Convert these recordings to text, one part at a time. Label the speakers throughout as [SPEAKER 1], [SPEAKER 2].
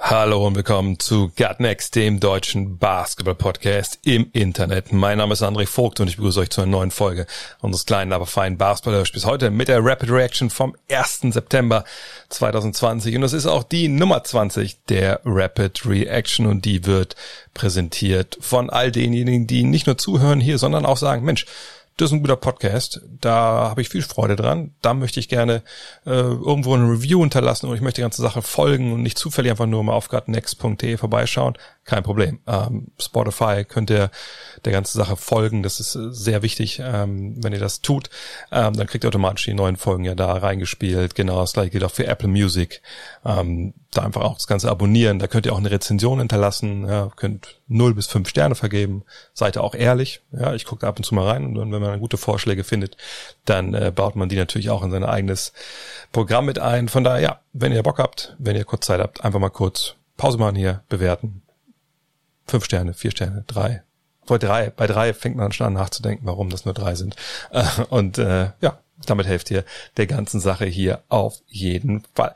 [SPEAKER 1] Hallo und willkommen zu Gut Next, dem deutschen Basketball-Podcast im Internet. Mein Name ist André Vogt und ich begrüße euch zu einer neuen Folge unseres kleinen, aber feinen Basketball-Hörspiels heute mit der Rapid Reaction vom 1. September 2020. Und das ist auch die Nummer 20 der Rapid Reaction und die wird präsentiert von all denjenigen, die nicht nur zuhören hier, sondern auch sagen, Mensch, das ist ein guter Podcast. Da habe ich viel Freude dran. Da möchte ich gerne äh, irgendwo eine Review hinterlassen und ich möchte die ganze Sache folgen und nicht zufällig einfach nur mal auf gutnext.de vorbeischauen. Kein Problem. Ähm, Spotify könnt ihr der ganzen Sache folgen. Das ist äh, sehr wichtig, ähm, wenn ihr das tut. Ähm, dann kriegt ihr automatisch die neuen Folgen ja da reingespielt. Genau, das gleiche gilt auch für Apple Music. Ähm, da einfach auch das Ganze abonnieren. Da könnt ihr auch eine Rezension hinterlassen. Ja, könnt 0 bis 5 Sterne vergeben. Seid ihr auch ehrlich. Ja, ich gucke ab und zu mal rein und wenn man gute Vorschläge findet, dann äh, baut man die natürlich auch in sein eigenes Programm mit ein. Von daher, ja, wenn ihr Bock habt, wenn ihr kurz Zeit habt, einfach mal kurz Pause machen hier, bewerten. Fünf Sterne, vier Sterne, drei. Vor drei, bei drei fängt man schon an nachzudenken, warum das nur drei sind. Äh, und äh, ja, damit helft ihr der ganzen Sache hier auf jeden Fall.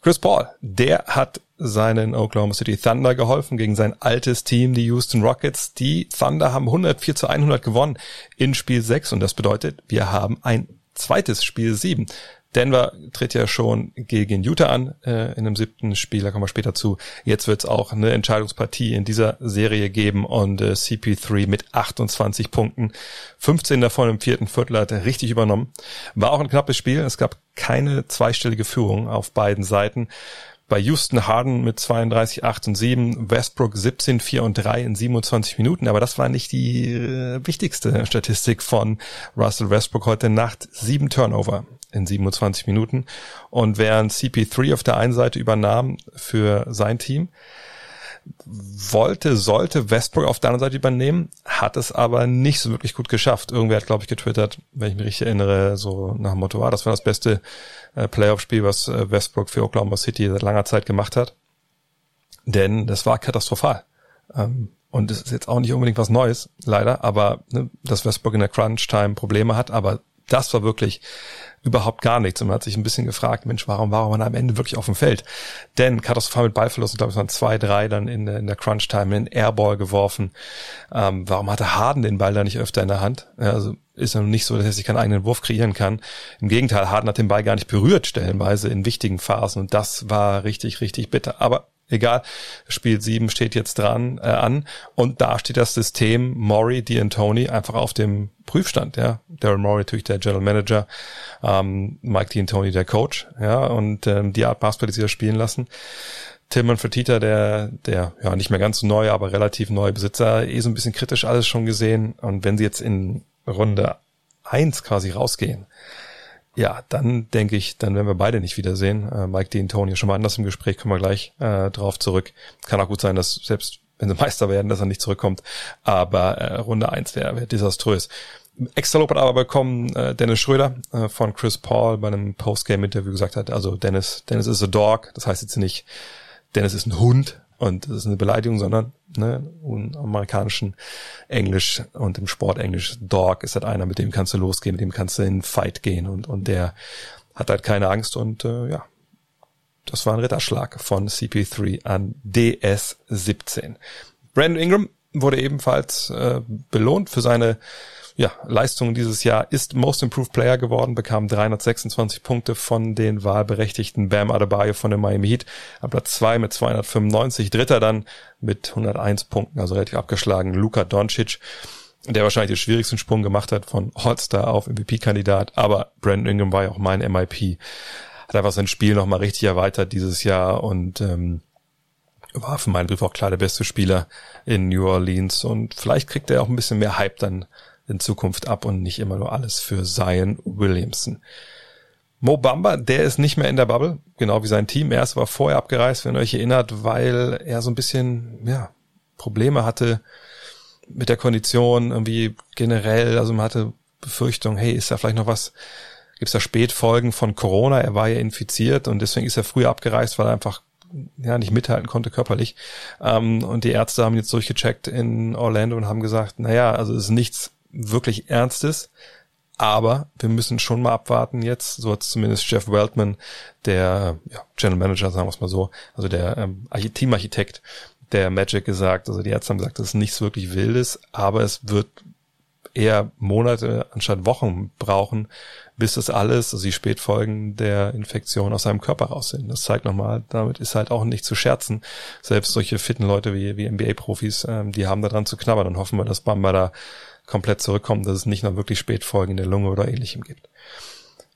[SPEAKER 1] Chris Paul, der hat seinen Oklahoma City Thunder geholfen gegen sein altes Team, die Houston Rockets. Die Thunder haben 104 zu 100 gewonnen in Spiel 6 und das bedeutet, wir haben ein zweites Spiel 7. Denver tritt ja schon gegen Utah an äh, in dem siebten Spiel, da kommen wir später zu. Jetzt wird es auch eine Entscheidungspartie in dieser Serie geben und äh, CP3 mit 28 Punkten, 15 davon im vierten Viertel hat er richtig übernommen. War auch ein knappes Spiel, es gab keine zweistellige Führung auf beiden Seiten. Bei Houston Harden mit 32, 8 und 7, Westbrook 17, 4 und 3 in 27 Minuten. Aber das war nicht die äh, wichtigste Statistik von Russell Westbrook heute Nacht. Sieben Turnover in 27 Minuten. Und während CP3 auf der einen Seite übernahm für sein Team, wollte, sollte Westbrook auf der anderen Seite übernehmen, hat es aber nicht so wirklich gut geschafft. Irgendwer hat, glaube ich, getwittert, wenn ich mich richtig erinnere, so nach dem Motto, ah, das war das beste äh, Playoff-Spiel, was äh, Westbrook für Oklahoma City seit langer Zeit gemacht hat. Denn das war katastrophal. Ähm, und es ist jetzt auch nicht unbedingt was Neues, leider, aber ne, dass Westbrook in der Crunch-Time Probleme hat, aber das war wirklich überhaupt gar nichts. Und man hat sich ein bisschen gefragt, Mensch, warum war man am Ende wirklich auf dem Feld? Denn katastrophal mit Ballverlust, ich glaube, es waren zwei, drei dann in, in der Crunch-Time in Airball geworfen. Ähm, warum hatte Harden den Ball da nicht öfter in der Hand? Also ist ja nicht so, dass er sich keinen eigenen Wurf kreieren kann. Im Gegenteil, Harden hat den Ball gar nicht berührt, stellenweise in wichtigen Phasen. Und das war richtig, richtig bitter. Aber egal. Spiel 7 steht jetzt dran äh, an und da steht das System Maury, D'Antoni einfach auf dem Prüfstand, ja. Daryl Maury natürlich der General Manager, ähm, Mike D'Antoni der Coach, ja, und ähm, die Art Basketball, die sie da spielen lassen. Tillman Fertitta, der, der ja nicht mehr ganz so neu, aber relativ neue Besitzer, eh so ein bisschen kritisch alles schon gesehen. Und wenn sie jetzt in Runde eins quasi rausgehen, ja, dann denke ich, dann werden wir beide nicht wiedersehen. Äh, Mike Dean, Tony schon mal anders im Gespräch, kommen wir gleich äh, drauf zurück. Kann auch gut sein, dass selbst wenn sie Meister werden, dass er nicht zurückkommt. Aber äh, Runde eins wäre wär desaströs. Extra Lob hat aber bekommen äh, Dennis Schröder äh, von Chris Paul bei einem Postgame-Interview gesagt hat, also Dennis, Dennis is a dog. Das heißt jetzt nicht, Dennis ist ein Hund, und das ist eine Beleidigung, sondern ne, im amerikanischen Englisch und im Sportenglisch Dog ist halt einer, mit dem kannst du losgehen, mit dem kannst du in Fight gehen und, und der hat halt keine Angst und äh, ja, das war ein Ritterschlag von CP3 an DS17. Brandon Ingram wurde ebenfalls äh, belohnt für seine ja, Leistung dieses Jahr ist Most Improved Player geworden, bekam 326 Punkte von den wahlberechtigten Bam Adebayo von der Miami Heat. Am Platz zwei mit 295, Dritter dann mit 101 Punkten, also relativ abgeschlagen, Luka Doncic, der wahrscheinlich den schwierigsten Sprung gemacht hat von All-Star auf MVP-Kandidat, aber Brandon Ingram war ja auch mein MIP. Hat einfach sein Spiel nochmal richtig erweitert dieses Jahr und ähm, war für meinen Brief auch klar der beste Spieler in New Orleans und vielleicht kriegt er auch ein bisschen mehr Hype dann in Zukunft ab und nicht immer nur alles für Zion Williamson. Mo Bamba, der ist nicht mehr in der Bubble, genau wie sein Team. Er ist aber vorher abgereist, wenn ihr euch erinnert, weil er so ein bisschen, ja, Probleme hatte mit der Kondition irgendwie generell, also man hatte Befürchtung, hey, ist da vielleicht noch was, gibt es da Spätfolgen von Corona? Er war ja infiziert und deswegen ist er früher abgereist, weil er einfach ja nicht mithalten konnte körperlich. Ähm, und die Ärzte haben jetzt durchgecheckt in Orlando und haben gesagt, naja, also es ist nichts wirklich Ernstes. Aber wir müssen schon mal abwarten jetzt, so hat zumindest Jeff Weltman, der ja, General Manager, sagen wir es mal so, also der ähm, Teamarchitekt der Magic gesagt. Also die Ärzte haben gesagt, das ist nichts wirklich Wildes, aber es wird eher Monate anstatt Wochen brauchen, bis das alles, also die Spätfolgen der Infektion aus seinem Körper raus sind. Das zeigt nochmal, damit ist halt auch nicht zu scherzen. Selbst solche fitten Leute wie, wie NBA-Profis, ähm, die haben da dran zu knabbern und hoffen wir, dass Bamba da komplett zurückkommt, dass es nicht noch wirklich Spätfolgen in der Lunge oder ähnlichem gibt.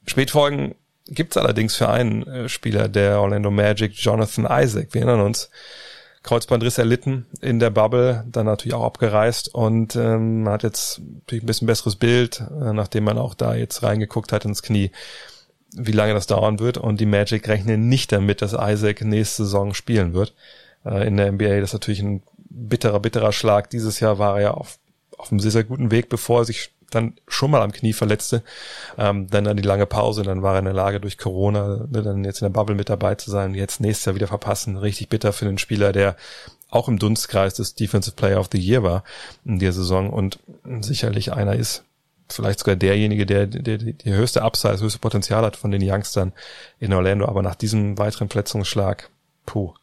[SPEAKER 1] Spätfolgen gibt es allerdings für einen äh, Spieler der Orlando Magic, Jonathan Isaac. Wir erinnern uns, Kreuzbandriss erlitten in der Bubble, dann natürlich auch abgereist und ähm, hat jetzt natürlich ein bisschen besseres Bild, äh, nachdem man auch da jetzt reingeguckt hat ins Knie, wie lange das dauern wird. Und die Magic rechnen nicht damit, dass Isaac nächste Saison spielen wird äh, in der NBA. Das ist natürlich ein bitterer, bitterer Schlag. Dieses Jahr war er ja auf, auf einem sehr, sehr guten Weg, bevor er sich dann schon mal am Knie verletzte, ähm, dann dann die lange Pause, dann war er in der Lage durch Corona, ne, dann jetzt in der Bubble mit dabei zu sein, jetzt nächstes Jahr wieder verpassen, richtig bitter für den Spieler, der auch im Dunstkreis des Defensive Player of the Year war in der Saison und sicherlich einer ist, vielleicht sogar derjenige, der, der, der die höchste Upside, das höchste Potenzial hat von den Youngstern in Orlando, aber nach diesem weiteren Verletzungsschlag, puh,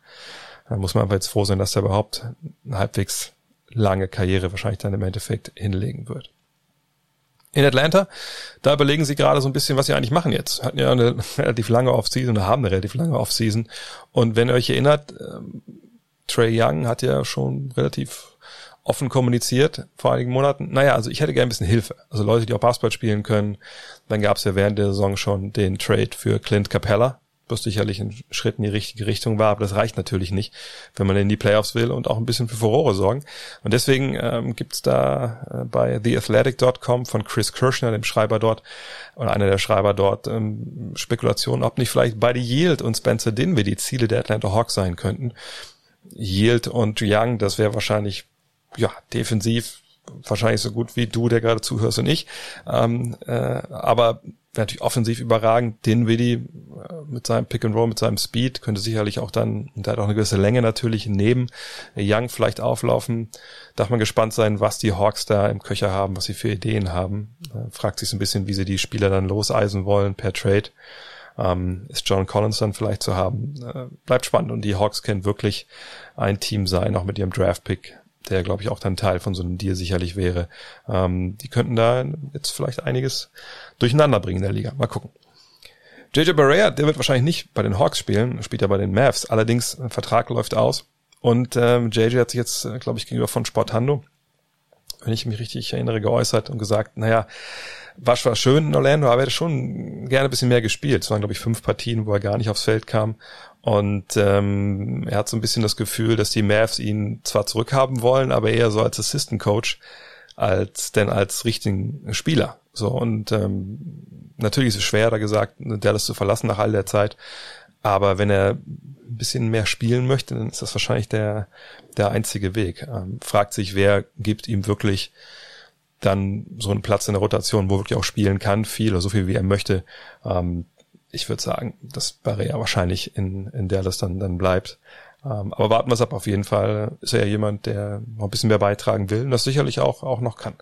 [SPEAKER 1] da muss man aber jetzt froh sein, dass er überhaupt halbwegs lange Karriere wahrscheinlich dann im Endeffekt hinlegen wird in Atlanta. Da überlegen sie gerade so ein bisschen, was sie eigentlich machen jetzt. Hatten ja eine relativ lange Offseason oder haben eine relativ lange Offseason. Und wenn ihr euch erinnert, ähm, Trey Young hat ja schon relativ offen kommuniziert vor einigen Monaten. Naja, also ich hätte gerne ein bisschen Hilfe. Also Leute, die auch Basketball spielen können. Dann gab es ja während der Saison schon den Trade für Clint Capella, was sicherlich ein Schritt in die richtige Richtung war, aber das reicht natürlich nicht, wenn man in die Playoffs will und auch ein bisschen für Furore sorgen. Und deswegen ähm, gibt da äh, bei theathletic.com von Chris Kirschner, dem Schreiber dort, oder einer der Schreiber dort, ähm, Spekulationen, ob nicht vielleicht beide Yield und Spencer Dinwiddie die Ziele der Atlanta Hawks sein könnten. Yield und Young, das wäre wahrscheinlich ja defensiv wahrscheinlich so gut wie du, der gerade zuhörst und ich. Ähm, äh, aber wäre natürlich offensiv überragend. Dinwiddie äh, mit seinem Pick and Roll, mit seinem Speed könnte sicherlich auch dann, und der hat auch eine gewisse Länge natürlich, neben Young vielleicht auflaufen. Darf man gespannt sein, was die Hawks da im Köcher haben, was sie für Ideen haben. Äh, fragt sich so ein bisschen, wie sie die Spieler dann loseisen wollen per Trade. Ähm, ist John Collins dann vielleicht zu haben? Äh, bleibt spannend und die Hawks können wirklich ein Team sein, auch mit ihrem Draft-Pick der glaube ich auch dann Teil von so einem Deal sicherlich wäre. Ähm, die könnten da jetzt vielleicht einiges durcheinander bringen in der Liga. Mal gucken. JJ Barrea, der wird wahrscheinlich nicht bei den Hawks spielen, spielt ja bei den Mavs. Allerdings, Vertrag läuft aus. Und ähm, JJ hat sich jetzt, äh, glaube ich, gegenüber von Sportando, wenn ich mich richtig erinnere, geäußert und gesagt, naja, war zwar schön in Orlando, aber er hätte schon gerne ein bisschen mehr gespielt. Es waren, glaube ich, fünf Partien, wo er gar nicht aufs Feld kam. Und ähm, er hat so ein bisschen das Gefühl, dass die Mavs ihn zwar zurückhaben wollen, aber eher so als Assistant Coach als denn als richtigen Spieler. So und ähm, natürlich ist es schwer, da gesagt, Dallas zu verlassen nach all der Zeit. Aber wenn er ein bisschen mehr spielen möchte, dann ist das wahrscheinlich der der einzige Weg. Ähm, fragt sich, wer gibt ihm wirklich dann so einen Platz in der Rotation, wo wirklich auch spielen kann, viel oder so viel wie er möchte. Ähm, ich würde sagen, dass Barrea wahrscheinlich in, in Dallas dann, dann bleibt. Ähm, aber warten wir es ab auf jeden Fall. Ist er ja jemand, der noch ein bisschen mehr beitragen will und das sicherlich auch, auch noch kann.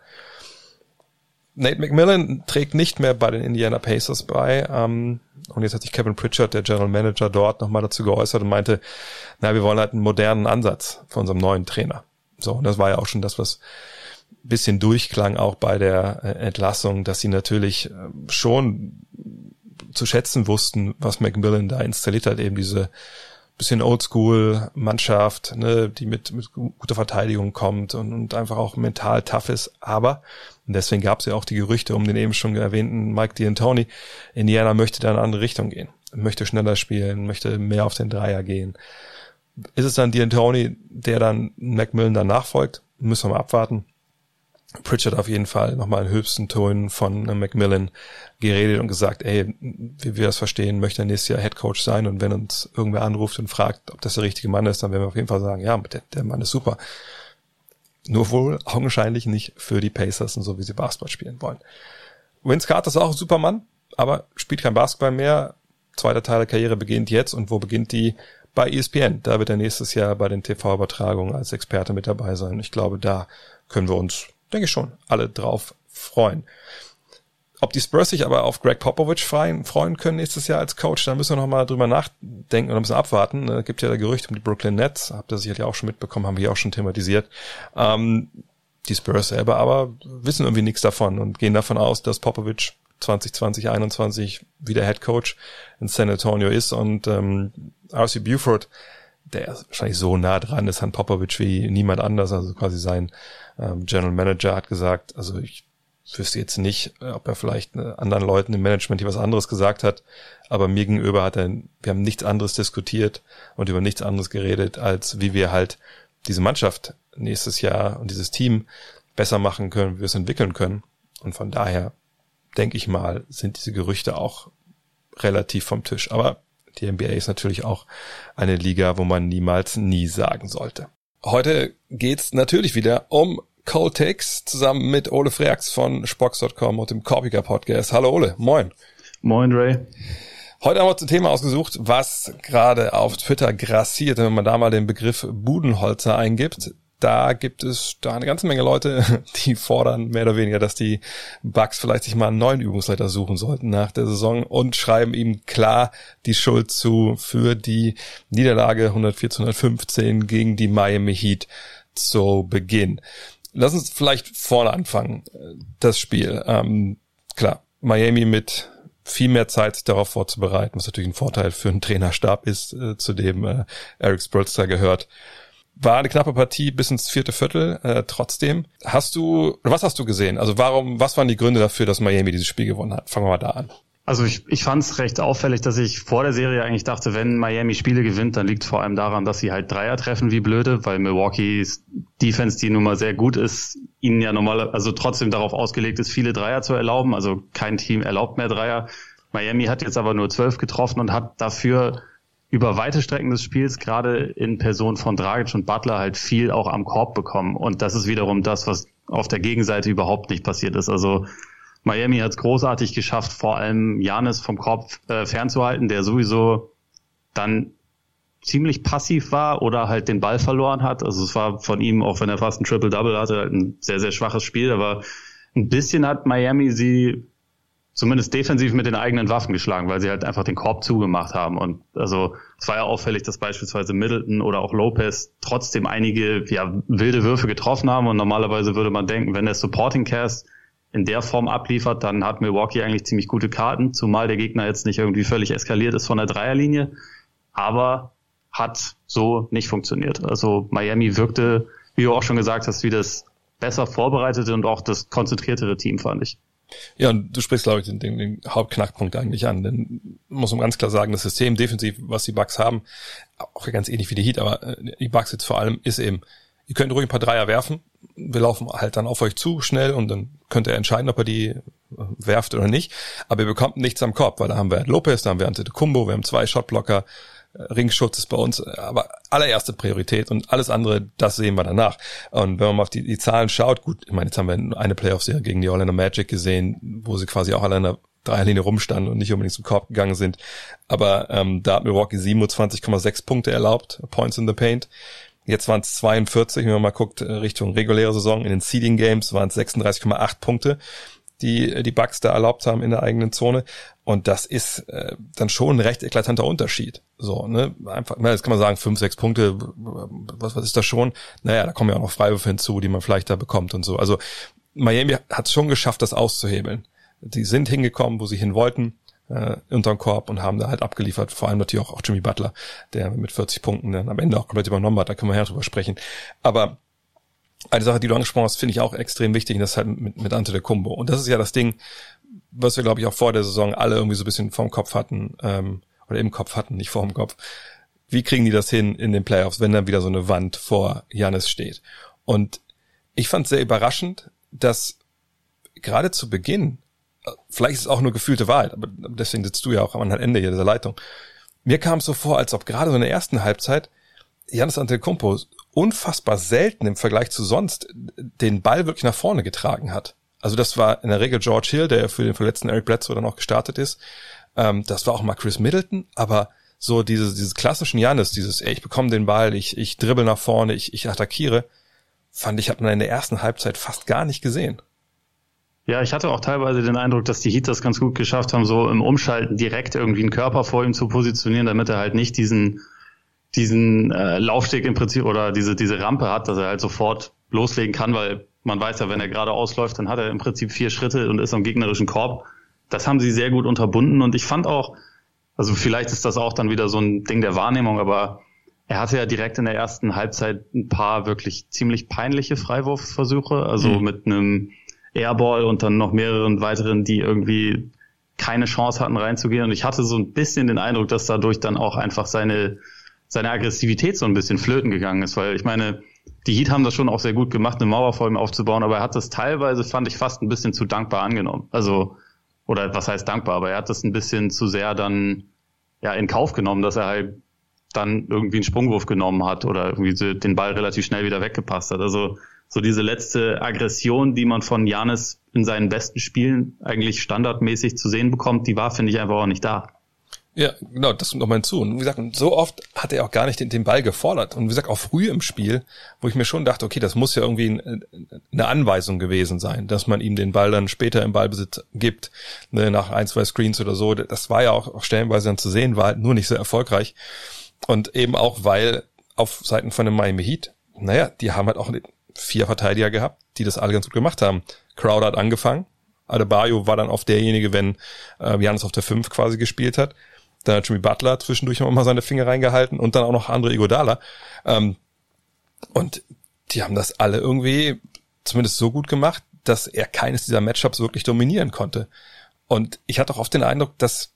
[SPEAKER 1] Nate McMillan trägt nicht mehr bei den Indiana Pacers bei. Ähm, und jetzt hat sich Kevin Pritchard, der General Manager dort, nochmal dazu geäußert und meinte, na, wir wollen halt einen modernen Ansatz von unserem neuen Trainer. So, und das war ja auch schon das, was ein bisschen durchklang auch bei der äh, Entlassung, dass sie natürlich ähm, schon zu schätzen wussten, was Macmillan da installiert hat, eben diese bisschen Oldschool-Mannschaft, ne, die mit, mit guter Verteidigung kommt und, und einfach auch mental tough ist. Aber, und deswegen gab es ja auch die Gerüchte um den eben schon erwähnten Mike D'Antoni, Indiana möchte da in eine andere Richtung gehen, möchte schneller spielen, möchte mehr auf den Dreier gehen. Ist es dann D'Antoni, der dann Macmillan dann nachfolgt? Müssen wir mal abwarten. Pritchard auf jeden Fall nochmal in höchsten Tönen von Macmillan geredet und gesagt, ey, wie wir das verstehen, möchte er nächstes Jahr Head Coach sein und wenn uns irgendwer anruft und fragt, ob das der richtige Mann ist, dann werden wir auf jeden Fall sagen, ja, der, der Mann ist super. Nur wohl augenscheinlich nicht für die Pacers und so, wie sie Basketball spielen wollen. Vince Carter ist auch ein Supermann, aber spielt kein Basketball mehr. Zweiter Teil der Karriere beginnt jetzt und wo beginnt die? Bei ESPN. Da wird er nächstes Jahr bei den TV-Übertragungen als Experte mit dabei sein. Ich glaube, da können wir uns, denke ich schon, alle drauf freuen. Ob die Spurs sich aber auf Greg Popovich freuen, freuen können nächstes Jahr als Coach, da müssen wir noch mal drüber nachdenken ein bisschen abwarten. Es gibt ja da Gerüchte um die Brooklyn Nets, habt ihr sicherlich auch schon mitbekommen, haben wir auch schon thematisiert. Ähm, die Spurs selber aber wissen irgendwie nichts davon und gehen davon aus, dass Popovich 2020, 2021 wieder Head Coach in San Antonio ist und ähm, RC Buford, der wahrscheinlich so nah dran ist an Popovich wie niemand anders, also quasi sein ähm, General Manager hat gesagt, also ich wüsste jetzt nicht, äh, ob er vielleicht äh, anderen Leuten im Management hier was anderes gesagt hat, aber mir gegenüber hat er, wir haben nichts anderes diskutiert und über nichts anderes geredet, als wie wir halt diese Mannschaft nächstes Jahr und dieses Team besser machen können, wie wir es entwickeln können. Und von daher denke ich mal, sind diese Gerüchte auch relativ vom Tisch. Aber die NBA ist natürlich auch eine Liga, wo man niemals nie sagen sollte. Heute geht's natürlich wieder um Cold Takes zusammen mit Ole Freaks von Spox.com und dem Korpiger Podcast. Hallo Ole, moin.
[SPEAKER 2] Moin Ray.
[SPEAKER 1] Heute haben wir uns ein Thema ausgesucht, was gerade auf Twitter grassiert, wenn man da mal den Begriff Budenholzer eingibt da gibt es da eine ganze Menge Leute, die fordern mehr oder weniger, dass die Bugs vielleicht sich mal einen neuen Übungsleiter suchen sollten nach der Saison und schreiben ihm klar die Schuld zu für die Niederlage 104 zu 115 gegen die Miami Heat zu Beginn. Lass uns vielleicht vorne anfangen, das Spiel. Ähm, klar, Miami mit viel mehr Zeit darauf vorzubereiten, was natürlich ein Vorteil für einen Trainerstab ist, äh, zu dem äh, Eric Spolster gehört war eine knappe Partie bis ins vierte Viertel. Äh, trotzdem, hast du, was hast du gesehen? Also warum, was waren die Gründe dafür, dass Miami dieses Spiel gewonnen hat? Fangen wir mal da an.
[SPEAKER 2] Also ich, ich fand es recht auffällig, dass ich vor der Serie eigentlich dachte, wenn Miami Spiele gewinnt, dann liegt vor allem daran, dass sie halt Dreier treffen wie blöde, weil Milwaukees Defense, die nun mal sehr gut ist, ihnen ja normal, also trotzdem darauf ausgelegt ist, viele Dreier zu erlauben. Also kein Team erlaubt mehr Dreier. Miami hat jetzt aber nur zwölf getroffen und hat dafür über weite Strecken des Spiels gerade in Person von Dragic und Butler halt viel auch am Korb bekommen. Und das ist wiederum das, was auf der Gegenseite überhaupt nicht passiert ist. Also Miami hat es großartig geschafft, vor allem Janis vom Korb äh, fernzuhalten, der sowieso dann ziemlich passiv war oder halt den Ball verloren hat. Also es war von ihm, auch wenn er fast ein Triple-Double hatte, halt ein sehr, sehr schwaches Spiel. Aber ein bisschen hat Miami sie zumindest defensiv mit den eigenen Waffen geschlagen, weil sie halt einfach den Korb zugemacht haben. Und also es war ja auffällig, dass beispielsweise Middleton oder auch Lopez trotzdem einige ja, wilde Würfe getroffen haben. Und normalerweise würde man denken, wenn der Supporting Cast in der Form abliefert, dann hat Milwaukee eigentlich ziemlich gute Karten, zumal der Gegner jetzt nicht irgendwie völlig eskaliert ist von der Dreierlinie. Aber hat so nicht funktioniert. Also Miami wirkte, wie du auch schon gesagt hast, wie das besser vorbereitete und auch das konzentriertere Team, fand ich.
[SPEAKER 1] Ja, und du sprichst, glaube ich, den, den, den Hauptknackpunkt eigentlich an. Denn muss man ganz klar sagen, das System defensiv, was die Bugs haben, auch ganz ähnlich wie die Heat, aber äh, die Bugs jetzt vor allem ist eben, ihr könnt ruhig ein paar Dreier werfen, wir laufen halt dann auf euch zu schnell und dann könnt ihr entscheiden, ob er die äh, werft oder nicht. Aber ihr bekommt nichts am Korb, weil da haben wir Lopez, da haben wir Antetokounmpo, wir haben zwei Shotblocker, Ringschutz ist bei uns aber allererste Priorität und alles andere, das sehen wir danach. Und wenn man mal auf die, die Zahlen schaut, gut, ich meine, jetzt haben wir eine Playoff-Serie gegen die Orlando Magic gesehen, wo sie quasi auch alle in der Dreierlinie rumstanden und nicht unbedingt zum Korb gegangen sind. Aber ähm, da hat Milwaukee 27,6 Punkte erlaubt, Points in the Paint. Jetzt waren es 42, wenn man mal guckt, äh, Richtung reguläre Saison. In den Seeding Games waren es 36,8 Punkte die die Bugs da erlaubt haben in der eigenen Zone. Und das ist äh, dann schon ein recht eklatanter Unterschied. So, ne? Einfach, na, jetzt kann man sagen, fünf, sechs Punkte, was, was ist das schon? Naja, da kommen ja auch noch Freiwürfe hinzu, die man vielleicht da bekommt und so. Also Miami hat es schon geschafft, das auszuhebeln. Die sind hingekommen, wo sie hin wollten, äh, unterm Korb und haben da halt abgeliefert. Vor allem natürlich auch, auch Jimmy Butler, der mit 40 Punkten dann am Ende auch komplett übernommen hat. Da können wir ja drüber sprechen. Aber eine Sache, die du angesprochen hast, finde ich auch extrem wichtig, und das ist halt mit, mit Ante de Kumbo. Und das ist ja das Ding, was wir, glaube ich, auch vor der Saison alle irgendwie so ein bisschen vorm Kopf hatten, ähm, oder im Kopf hatten, nicht vorm Kopf. Wie kriegen die das hin in den Playoffs, wenn dann wieder so eine Wand vor Janis steht? Und ich fand sehr überraschend, dass gerade zu Beginn, vielleicht ist es auch nur gefühlte Wahrheit, aber deswegen sitzt du ja auch am Ende hier dieser Leitung. Mir kam es so vor, als ob gerade so in der ersten Halbzeit Janis Antetokounmpo unfassbar selten im Vergleich zu sonst den Ball wirklich nach vorne getragen hat. Also das war in der Regel George Hill, der für den verletzten Eric Bledsoe dann auch gestartet ist. Ähm, das war auch mal Chris Middleton, aber so dieses, dieses klassischen Janis, dieses, ey, ich bekomme den Ball, ich, ich dribbel nach vorne, ich, ich attackiere, fand ich, hat man in der ersten Halbzeit fast gar nicht gesehen.
[SPEAKER 2] Ja, ich hatte auch teilweise den Eindruck, dass die Heat das ganz gut geschafft haben, so im Umschalten direkt irgendwie einen Körper vor ihm zu positionieren, damit er halt nicht diesen, diesen äh, Laufsteg im Prinzip oder diese, diese Rampe hat, dass er halt sofort loslegen kann, weil man weiß ja, wenn er gerade ausläuft, dann hat er im Prinzip vier Schritte und ist am gegnerischen Korb. Das haben sie sehr gut unterbunden und ich fand auch, also vielleicht ist das auch dann wieder so ein Ding der Wahrnehmung, aber er hatte ja direkt in der ersten Halbzeit ein paar wirklich ziemlich peinliche Freiwurfversuche, also mhm. mit einem Airball und dann noch mehreren weiteren, die irgendwie keine Chance hatten reinzugehen. Und ich hatte so ein bisschen den Eindruck, dass dadurch dann auch einfach seine, seine Aggressivität so ein bisschen flöten gegangen ist, weil ich meine, die Heat haben das schon auch sehr gut gemacht, eine Mauer vor ihm aufzubauen, aber er hat das teilweise, fand ich, fast ein bisschen zu dankbar angenommen. Also, oder was heißt dankbar, aber er hat das ein bisschen zu sehr dann, ja, in Kauf genommen, dass er halt dann irgendwie einen Sprungwurf genommen hat oder irgendwie den Ball relativ schnell wieder weggepasst hat. Also, so diese letzte Aggression, die man von Janis in seinen besten Spielen eigentlich standardmäßig zu sehen bekommt, die war, finde ich, einfach auch nicht da.
[SPEAKER 1] Ja, genau, das kommt nochmal hinzu. Und wie gesagt, so oft hat er auch gar nicht den, den, Ball gefordert. Und wie gesagt, auch früh im Spiel, wo ich mir schon dachte, okay, das muss ja irgendwie eine Anweisung gewesen sein, dass man ihm den Ball dann später im Ballbesitz gibt, ne, nach ein, zwei Screens oder so. Das war ja auch, auch stellenweise dann zu sehen, war halt nur nicht so erfolgreich. Und eben auch, weil auf Seiten von dem Miami Heat, naja, die haben halt auch vier Verteidiger gehabt, die das alle ganz gut gemacht haben. Crowder hat angefangen. Adebayo war dann auf derjenige, wenn äh, Janis auf der 5 quasi gespielt hat. Dann hat Jimmy Butler zwischendurch noch mal seine Finger reingehalten und dann auch noch Andre Iguodala. Ähm, und die haben das alle irgendwie zumindest so gut gemacht, dass er keines dieser Matchups wirklich dominieren konnte. Und ich hatte auch oft den Eindruck, dass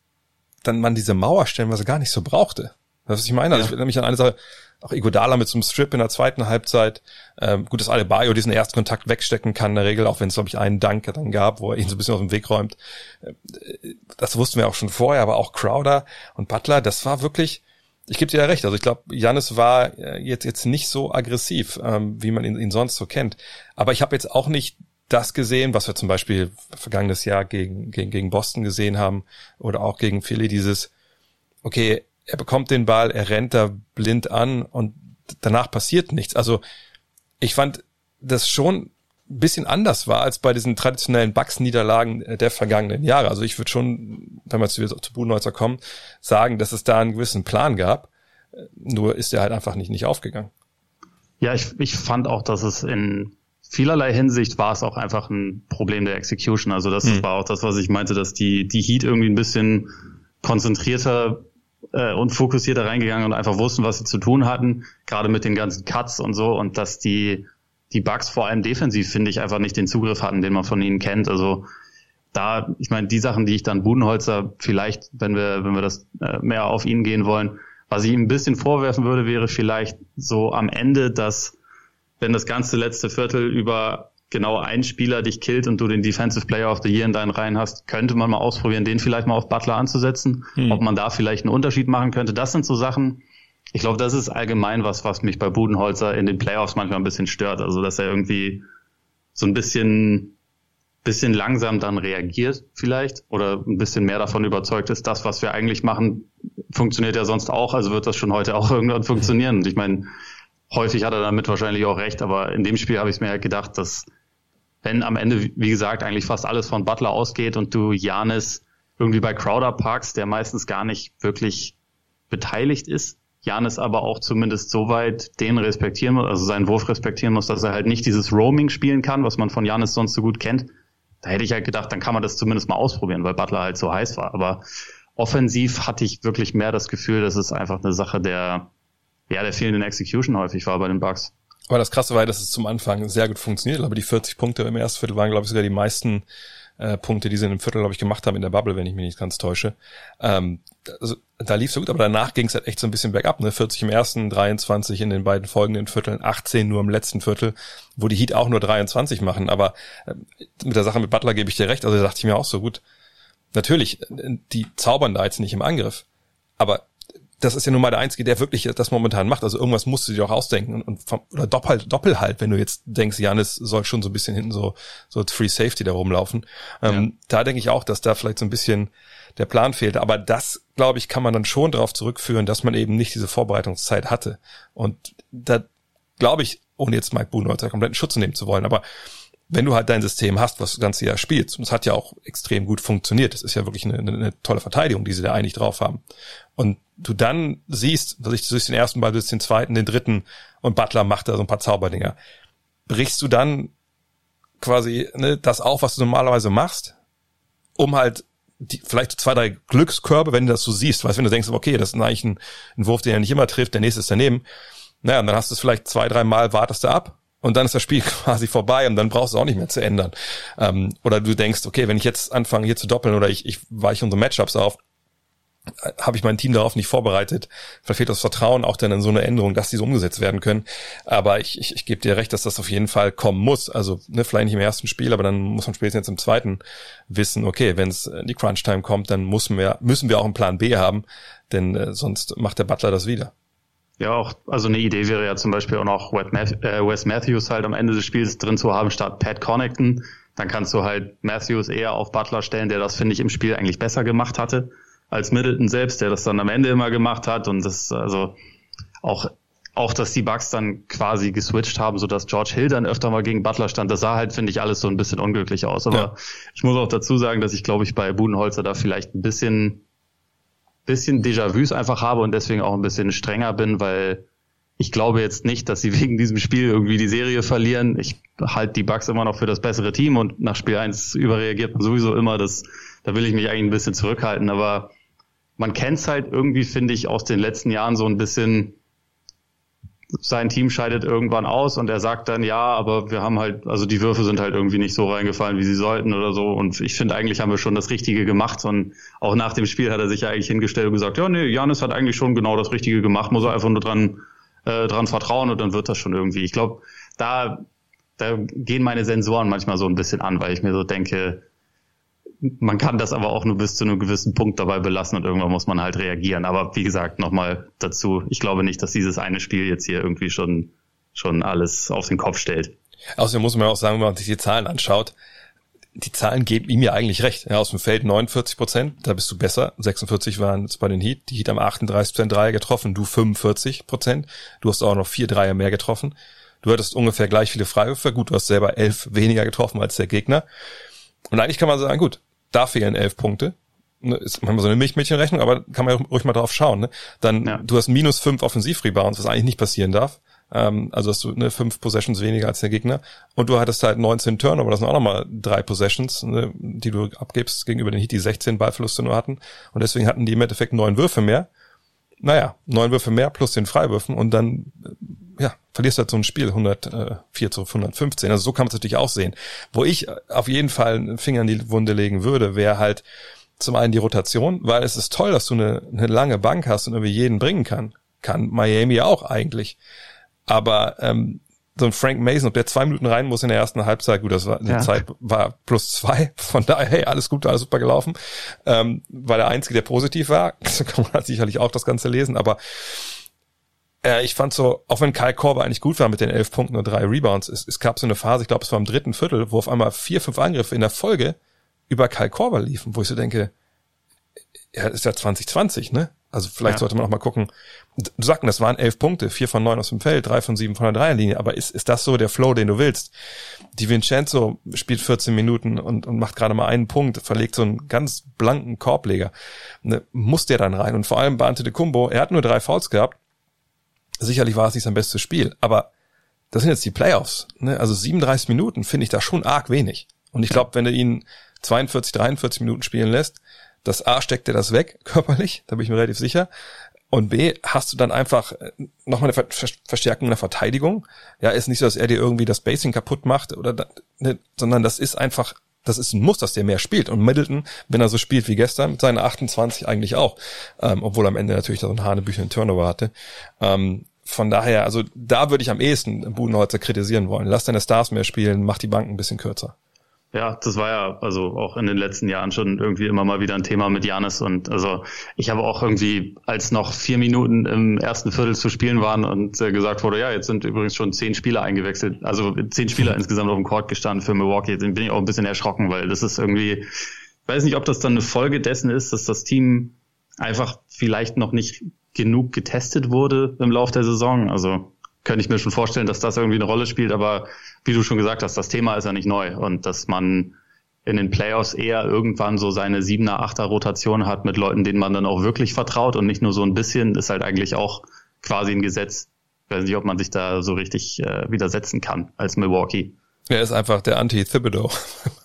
[SPEAKER 1] dann man diese Mauer stellenweise gar nicht so brauchte. Was ich meine? Also ja. ich erinnere mich an eine Sache, auch Iguodala mit so einem Strip in der zweiten Halbzeit. Ähm, gut, dass Adebayo diesen Erstkontakt wegstecken kann in der Regel, auch wenn es, glaube ich, einen Dank dann gab, wo er ihn so ein bisschen aus dem Weg räumt. Äh, das wussten wir auch schon vorher, aber auch Crowder und Butler, das war wirklich, ich gebe dir ja recht, also ich glaube, Janis war äh, jetzt, jetzt nicht so aggressiv, ähm, wie man ihn, ihn sonst so kennt. Aber ich habe jetzt auch nicht das gesehen, was wir zum Beispiel vergangenes Jahr gegen, gegen, gegen Boston gesehen haben oder auch gegen Philly, dieses, okay, er bekommt den Ball, er rennt da blind an und danach passiert nichts. Also ich fand das schon ein bisschen anders war als bei diesen traditionellen Bucks-Niederlagen der vergangenen Jahre. Also ich würde schon, wenn wir zu, zu Budenholzer kommen, sagen, dass es da einen gewissen Plan gab. Nur ist er halt einfach nicht, nicht aufgegangen.
[SPEAKER 2] Ja, ich, ich fand auch, dass es in vielerlei Hinsicht war es auch einfach ein Problem der Execution. Also das hm. war auch das, was ich meinte, dass die, die Heat irgendwie ein bisschen konzentrierter äh, und fokussierter reingegangen und einfach wussten, was sie zu tun hatten, gerade mit den ganzen Cuts und so und dass die die Bugs vor allem defensiv finde ich einfach nicht den Zugriff hatten, den man von ihnen kennt. Also da, ich meine, die Sachen, die ich dann Budenholzer vielleicht, wenn wir wenn wir das äh, mehr auf ihn gehen wollen, was ich ihm ein bisschen vorwerfen würde, wäre vielleicht so am Ende, dass wenn das ganze letzte Viertel über genau ein Spieler dich killt und du den Defensive Player of the Year in deinen Reihen hast, könnte man mal ausprobieren, den vielleicht mal auf Butler anzusetzen, hm. ob man da vielleicht einen Unterschied machen könnte. Das sind so Sachen, ich glaube, das ist allgemein was, was mich bei Budenholzer in den Playoffs manchmal ein bisschen stört. Also, dass er irgendwie so ein bisschen, bisschen langsam dann reagiert vielleicht oder ein bisschen mehr davon überzeugt ist, das, was wir eigentlich machen, funktioniert ja sonst auch, also wird das schon heute auch irgendwann funktionieren. Und ich meine, häufig hat er damit wahrscheinlich auch recht, aber in dem Spiel habe ich mir halt gedacht, dass wenn am Ende, wie gesagt, eigentlich fast alles von Butler ausgeht und du Janis irgendwie bei Crowder parkst, der meistens gar nicht wirklich beteiligt ist, Janis aber auch zumindest so weit den respektieren muss, also seinen Wurf respektieren muss, dass er halt nicht dieses Roaming spielen kann, was man von Janis sonst so gut kennt. Da hätte ich halt gedacht, dann kann man das zumindest mal ausprobieren, weil Butler halt so heiß war. Aber offensiv hatte ich wirklich mehr das Gefühl, dass es einfach eine Sache der, ja, der fehlenden Execution häufig war bei den Bucks.
[SPEAKER 1] Aber das Krasse war, dass es zum Anfang sehr gut funktioniert. Aber die 40 Punkte im ersten Viertel waren, glaube ich, sogar die meisten äh, Punkte, die sie in dem Viertel, glaube ich, gemacht haben in der Bubble, wenn ich mich nicht ganz täusche. Ähm, also, da lief so gut, aber danach ging es halt echt so ein bisschen bergab. Ne? 40 im ersten, 23 in den beiden folgenden Vierteln, 18 nur im letzten Viertel, wo die Heat auch nur 23 machen. Aber äh, mit der Sache mit Butler gebe ich dir recht. Also da dachte ich mir auch so gut. Natürlich, die zaubern da jetzt nicht im Angriff, aber das ist ja nun mal der Einzige, der wirklich das momentan macht. Also irgendwas musst du dir auch ausdenken und, und oder Doppel, Doppel halt, wenn du jetzt denkst, Janis soll schon so ein bisschen hinten so so Free Safety da rumlaufen. Ähm, ja. Da denke ich auch, dass da vielleicht so ein bisschen der Plan fehlte. Aber das, glaube ich, kann man dann schon darauf zurückführen, dass man eben nicht diese Vorbereitungszeit hatte. Und da glaube ich, ohne jetzt Mike Budenholzer kompletten Schutz nehmen zu wollen, aber wenn du halt dein System hast, was das ganze Jahr spielst, und es hat ja auch extrem gut funktioniert, das ist ja wirklich eine, eine tolle Verteidigung, die sie da eigentlich drauf haben. Und du dann siehst, dass ich durch den ersten Ball, durch den zweiten, den dritten und Butler macht da so ein paar Zauberdinger. Brichst du dann quasi ne, das auf, was du normalerweise machst, um halt die, vielleicht zwei, drei Glückskörbe, wenn du das so siehst, weißt, wenn du denkst, okay, das ist eigentlich ein, ein Wurf, den er nicht immer trifft, der nächste ist daneben. Naja, und dann hast du es vielleicht zwei, drei Mal, wartest du ab und dann ist das Spiel quasi vorbei und dann brauchst du auch nicht mehr zu ändern. Ähm, oder du denkst, okay, wenn ich jetzt anfange hier zu doppeln oder ich, ich weiche unsere Matchups auf, äh, habe ich mein Team darauf nicht vorbereitet. Vielleicht fehlt das Vertrauen auch dann in so eine Änderung, dass diese umgesetzt werden können. Aber ich, ich, ich gebe dir recht, dass das auf jeden Fall kommen muss. Also ne, vielleicht nicht im ersten Spiel, aber dann muss man spätestens jetzt im zweiten wissen, okay, wenn es in die Crunch-Time kommt, dann müssen wir, müssen wir auch einen Plan B haben, denn äh, sonst macht der Butler das wieder.
[SPEAKER 2] Ja, auch, also eine Idee wäre ja zum Beispiel auch noch äh, Wes Matthews halt am Ende des Spiels drin zu haben statt Pat Connaughton. Dann kannst du halt Matthews eher auf Butler stellen, der das, finde ich, im Spiel eigentlich besser gemacht hatte als Middleton selbst, der das dann am Ende immer gemacht hat. Und das, also auch, auch, dass die Bucks dann quasi geswitcht haben, so dass George Hill dann öfter mal gegen Butler stand, das sah halt, finde ich, alles so ein bisschen unglücklich aus. Aber ja. ich muss auch dazu sagen, dass ich, glaube ich, bei Budenholzer da vielleicht ein bisschen bisschen Déjà-vus einfach habe und deswegen auch ein bisschen strenger bin, weil ich glaube jetzt nicht, dass sie wegen diesem Spiel irgendwie die Serie verlieren. Ich halte die Bugs immer noch für das bessere Team und nach Spiel 1 überreagiert man sowieso immer. Das, da will ich mich eigentlich ein bisschen zurückhalten. Aber man kennt es halt irgendwie, finde ich, aus den letzten Jahren so ein bisschen, sein Team scheidet irgendwann aus und er sagt dann, ja, aber wir haben halt, also die Würfe sind halt irgendwie nicht so reingefallen, wie sie sollten oder so. Und ich finde, eigentlich haben wir schon das Richtige gemacht. Und auch nach dem Spiel hat er sich ja eigentlich hingestellt und gesagt, ja, nee, Janis hat eigentlich schon genau das Richtige gemacht, muss er einfach nur dran, äh, dran vertrauen und dann wird das schon irgendwie. Ich glaube, da, da gehen meine Sensoren manchmal so ein bisschen an, weil ich mir so denke, man kann das aber auch nur bis zu einem gewissen Punkt dabei belassen und irgendwann muss man halt reagieren. Aber wie gesagt, nochmal dazu, ich glaube nicht, dass dieses eine Spiel jetzt hier irgendwie schon, schon alles auf den Kopf stellt.
[SPEAKER 1] Außerdem muss man auch sagen, wenn man sich die Zahlen anschaut, die Zahlen geben ihm ja eigentlich recht. Ja, aus dem Feld 49 Prozent, da bist du besser. 46 waren es bei den Heat. Die Heat haben 38 Prozent Dreier getroffen, du 45 Prozent. Du hast auch noch vier Dreier mehr getroffen. Du hattest ungefähr gleich viele Freiwürfe. Gut, du hast selber elf weniger getroffen als der Gegner. Und eigentlich kann man sagen, gut, da fehlen elf Punkte. Ne, ist manchmal so eine Milchmädchenrechnung, aber kann man ruhig mal drauf schauen. Ne? Dann, ja. du hast minus fünf Offensivrebounds, was eigentlich nicht passieren darf. Ähm, also hast du ne, fünf Possessions weniger als der Gegner. Und du hattest halt 19 Turnover, das sind auch nochmal drei Possessions, ne, die du abgibst gegenüber den Heat, die 16 Ballverluste nur hatten. Und deswegen hatten die im Endeffekt neun Würfe mehr. Naja, neun Würfe mehr plus den Freiwürfen und dann ja, verlierst halt so ein Spiel 104 zu 115. Also so kann man es natürlich auch sehen. Wo ich auf jeden Fall einen Finger in die Wunde legen würde, wäre halt zum einen die Rotation, weil es ist toll, dass du eine, eine lange Bank hast und irgendwie jeden bringen kann. Kann Miami auch eigentlich. Aber ähm, so ein Frank Mason, ob der zwei Minuten rein muss in der ersten Halbzeit, gut, das war, die ja. Zeit war plus zwei, von daher, hey, alles gut, alles super gelaufen, ähm, war der Einzige, der positiv war, so kann man sicherlich auch das Ganze lesen, aber äh, ich fand so, auch wenn Kai Korber eigentlich gut war mit den elf Punkten und drei Rebounds, es, es gab so eine Phase, ich glaube, es war im dritten Viertel, wo auf einmal vier, fünf Angriffe in der Folge über Kai Korber liefen, wo ich so denke, ja, ist ja 2020, ne? Also vielleicht ja. sollte man auch mal gucken. Du sagten, das waren elf Punkte, vier von neun aus dem Feld, drei von sieben von der Dreierlinie. Aber ist, ist das so der Flow, den du willst? Die Vincenzo spielt 14 Minuten und, und macht gerade mal einen Punkt, verlegt so einen ganz blanken Korbleger. Ne, muss der dann rein? Und vor allem Bante de Kumbo, er hat nur drei Fouls gehabt, Sicherlich war es nicht sein bestes Spiel, aber das sind jetzt die Playoffs. Ne? Also 37 Minuten finde ich da schon arg wenig. Und ich glaube, wenn du ihn 42, 43 Minuten spielen lässt, das A steckt dir das weg, körperlich, da bin ich mir relativ sicher. Und B, hast du dann einfach äh, nochmal eine Verstärkung in der Verteidigung. Ja, ist nicht so, dass er dir irgendwie das Basing kaputt macht oder, ne, sondern das ist einfach das ist ein Muss, dass der mehr spielt. Und Middleton, wenn er so spielt wie gestern, mit seinen 28 eigentlich auch, ähm, obwohl er am Ende natürlich da so einen Hanebücher Turnover hatte. Ähm, von daher, also da würde ich am ehesten Budenholzer kritisieren wollen. Lass deine Stars mehr spielen, mach die Banken ein bisschen kürzer.
[SPEAKER 2] Ja, das war ja also auch in den letzten Jahren schon irgendwie immer mal wieder ein Thema mit Janis und also ich habe auch irgendwie, als noch vier Minuten im ersten Viertel zu spielen waren und äh, gesagt wurde, ja, jetzt sind übrigens schon zehn Spieler eingewechselt, also zehn Spieler insgesamt auf dem Court gestanden für Milwaukee, dann bin ich auch ein bisschen erschrocken, weil das ist irgendwie, ich weiß nicht, ob das dann eine Folge dessen ist, dass das Team einfach vielleicht noch nicht genug getestet wurde im Lauf der Saison. Also könnte ich mir schon vorstellen, dass das irgendwie eine Rolle spielt, aber wie du schon gesagt hast, das Thema ist ja nicht neu und dass man in den Playoffs eher irgendwann so seine siebener, achter Rotation hat mit Leuten, denen man dann auch wirklich vertraut und nicht nur so ein bisschen, ist halt eigentlich auch quasi ein Gesetz. Ich weiß nicht, ob man sich da so richtig äh, widersetzen kann als Milwaukee.
[SPEAKER 1] Er ist einfach der Anti-Thibodeau,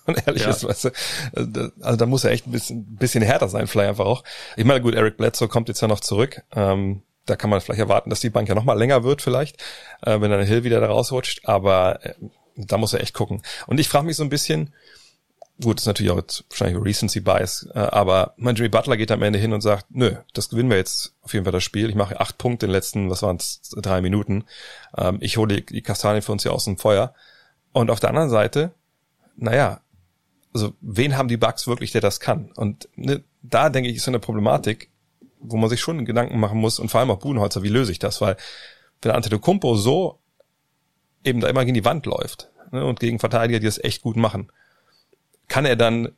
[SPEAKER 1] man ehrlich ja. ist. Weißt du? Also da muss er echt ein bisschen, bisschen härter sein, vielleicht einfach auch. Ich meine, gut, Eric Bledsoe kommt jetzt ja noch zurück. Ähm, da kann man vielleicht erwarten, dass die Bank ja noch mal länger wird vielleicht, äh, wenn dann Hill wieder da rausrutscht. Aber äh, da muss er echt gucken. Und ich frage mich so ein bisschen, gut, ist natürlich auch jetzt wahrscheinlich Recency Bias, äh, aber mein Jimmy Butler geht am Ende hin und sagt, nö, das gewinnen wir jetzt auf jeden Fall das Spiel. Ich mache acht Punkte in den letzten, was waren es, drei Minuten. Ähm, ich hole die, die Kastanien für uns hier aus dem Feuer. Und auf der anderen Seite, naja, also wen haben die Bugs wirklich, der das kann? Und ne, da denke ich, ist so eine Problematik, wo man sich schon Gedanken machen muss und vor allem auch Budenholzer, wie löse ich das? Weil wenn Antetokounmpo so eben da immer gegen die Wand läuft ne, und gegen Verteidiger, die das echt gut machen, kann er dann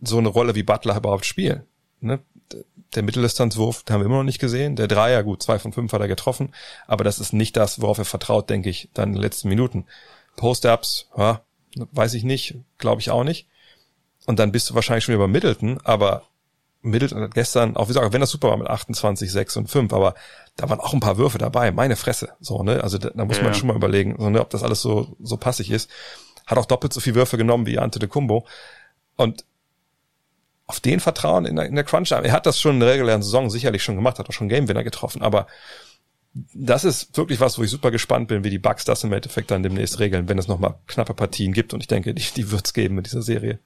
[SPEAKER 1] so eine Rolle wie Butler überhaupt spielen? Ne? Der Mitteldistanzwurf, den haben wir immer noch nicht gesehen. Der Dreier, gut, zwei von fünf hat er getroffen, aber das ist nicht das, worauf er vertraut, denke ich, dann in den letzten Minuten. Post-Ups, ja, weiß ich nicht, glaube ich auch nicht. Und dann bist du wahrscheinlich schon über Middleton, aber Middleton hat gestern, auch wie gesagt, wenn das super war mit 28, 6 und 5, aber da waren auch ein paar Würfe dabei, meine Fresse, so, ne, also da, da muss ja. man schon mal überlegen, so, ne, ob das alles so, so passig ist. Hat auch doppelt so viele Würfe genommen wie Ante de Kumbo. Und auf den Vertrauen in der, in der Crunch, er hat das schon in der regulären Saison sicherlich schon gemacht, hat auch schon Game Winner getroffen, aber das ist wirklich was, wo ich super gespannt bin, wie die Bugs das im Endeffekt dann demnächst regeln, wenn es nochmal knappe Partien gibt. Und ich denke, die, die wird es geben mit dieser Serie.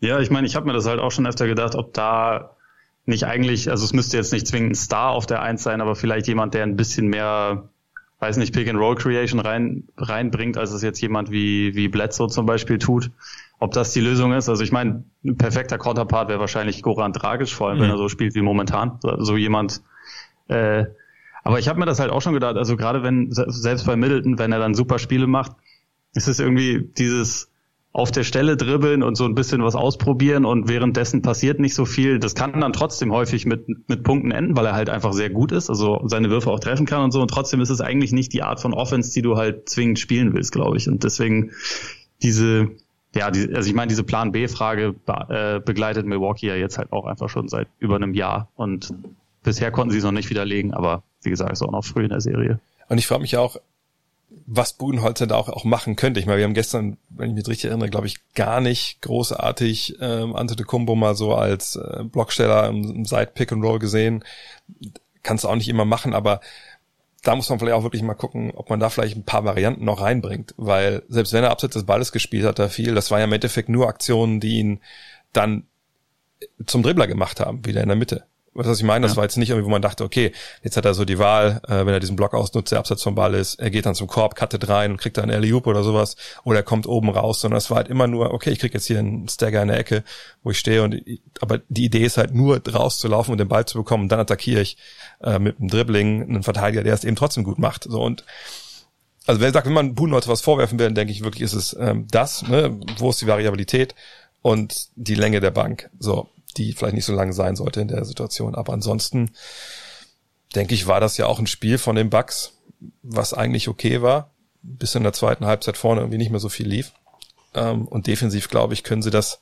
[SPEAKER 2] Ja, ich meine, ich habe mir das halt auch schon öfter gedacht, ob da nicht eigentlich, also es müsste jetzt nicht zwingend ein Star auf der Eins sein, aber vielleicht jemand, der ein bisschen mehr, weiß nicht, Pick and Roll Creation rein reinbringt, als es jetzt jemand wie wie Bledsoe zum Beispiel tut. Ob das die Lösung ist? Also ich meine, ein perfekter Counterpart wäre wahrscheinlich Goran Dragic, vor allem mhm. wenn er so spielt wie momentan. So jemand. Äh, aber ich habe mir das halt auch schon gedacht. Also gerade wenn selbst bei Middleton, wenn er dann super Spiele macht, ist es irgendwie dieses auf der Stelle dribbeln und so ein bisschen was ausprobieren und währenddessen passiert nicht so viel. Das kann dann trotzdem häufig mit, mit Punkten enden, weil er halt einfach sehr gut ist, also seine Würfe auch treffen kann und so. Und trotzdem ist es eigentlich nicht die Art von Offense, die du halt zwingend spielen willst, glaube ich. Und deswegen diese, ja, die, also ich meine, diese Plan B-Frage äh, begleitet Milwaukee ja jetzt halt auch einfach schon seit über einem Jahr. Und bisher konnten sie es noch nicht widerlegen, aber wie gesagt, ist auch noch früh in der Serie.
[SPEAKER 1] Und ich frage mich auch, was Budenholzer da auch, auch machen könnte. Ich meine, wir haben gestern, wenn ich mich richtig erinnere, glaube ich, gar nicht großartig ähm, Ante de Kumbo mal so als äh, Blocksteller im, im Side-Pick and Roll gesehen. Kannst du auch nicht immer machen, aber da muss man vielleicht auch wirklich mal gucken, ob man da vielleicht ein paar Varianten noch reinbringt, weil selbst wenn er abseits des Balles gespielt hat, da viel, das war ja im Endeffekt nur Aktionen, die ihn dann zum Dribbler gemacht haben, wieder in der Mitte. Was, was ich meine, das ja. war jetzt nicht irgendwie, wo man dachte, okay, jetzt hat er so die Wahl, äh, wenn er diesen Block ausnutzt, der abseits vom Ball ist, er geht dann zum Korb, cuttet rein und kriegt dann einen Alley-Oop oder sowas, oder er kommt oben raus, sondern es war halt immer nur, okay, ich krieg jetzt hier einen Stagger in der Ecke, wo ich stehe und, aber die Idee ist halt nur rauszulaufen und den Ball zu bekommen und dann attackiere ich äh, mit einem Dribbling einen Verteidiger, der es eben trotzdem gut macht, so und also wer sagt, wenn man Budenholzer was vorwerfen will, dann denke ich wirklich, ist es ähm, das, ne? wo ist die Variabilität und die Länge der Bank, so die vielleicht nicht so lang sein sollte in der Situation. Aber ansonsten denke ich, war das ja auch ein Spiel von den Bucks, was eigentlich okay war, bis in der zweiten Halbzeit vorne irgendwie nicht mehr so viel lief. Ähm, und defensiv, glaube ich, können sie das